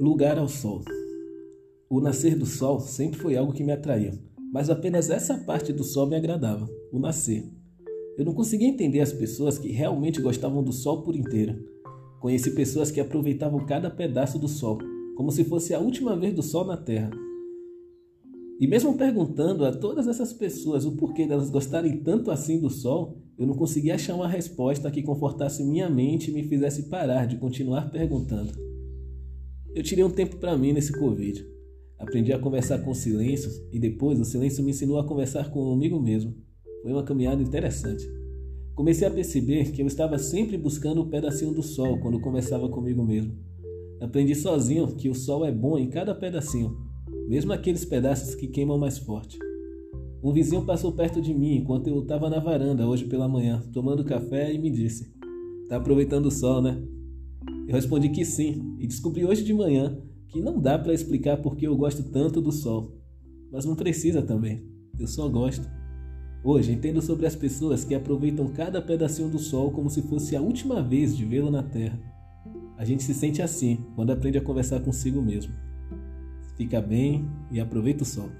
Lugar ao sol. O nascer do sol sempre foi algo que me atraía, mas apenas essa parte do sol me agradava, o nascer. Eu não conseguia entender as pessoas que realmente gostavam do sol por inteiro. Conheci pessoas que aproveitavam cada pedaço do sol, como se fosse a última vez do sol na terra. E mesmo perguntando a todas essas pessoas o porquê delas gostarem tanto assim do sol, eu não conseguia achar uma resposta que confortasse minha mente e me fizesse parar de continuar perguntando. Eu tirei um tempo para mim nesse Covid. Aprendi a conversar com o silêncio e depois o silêncio me ensinou a conversar comigo mesmo. Foi uma caminhada interessante. Comecei a perceber que eu estava sempre buscando o um pedacinho do sol quando conversava comigo mesmo. Aprendi sozinho que o sol é bom em cada pedacinho, mesmo aqueles pedaços que queimam mais forte. Um vizinho passou perto de mim enquanto eu estava na varanda hoje pela manhã, tomando café e me disse: Tá aproveitando o sol, né? Eu respondi que sim e descobri hoje de manhã que não dá para explicar por que eu gosto tanto do sol. Mas não precisa também. Eu só gosto. Hoje entendo sobre as pessoas que aproveitam cada pedacinho do sol como se fosse a última vez de vê-lo na terra. A gente se sente assim quando aprende a conversar consigo mesmo. Fica bem e aproveita o sol.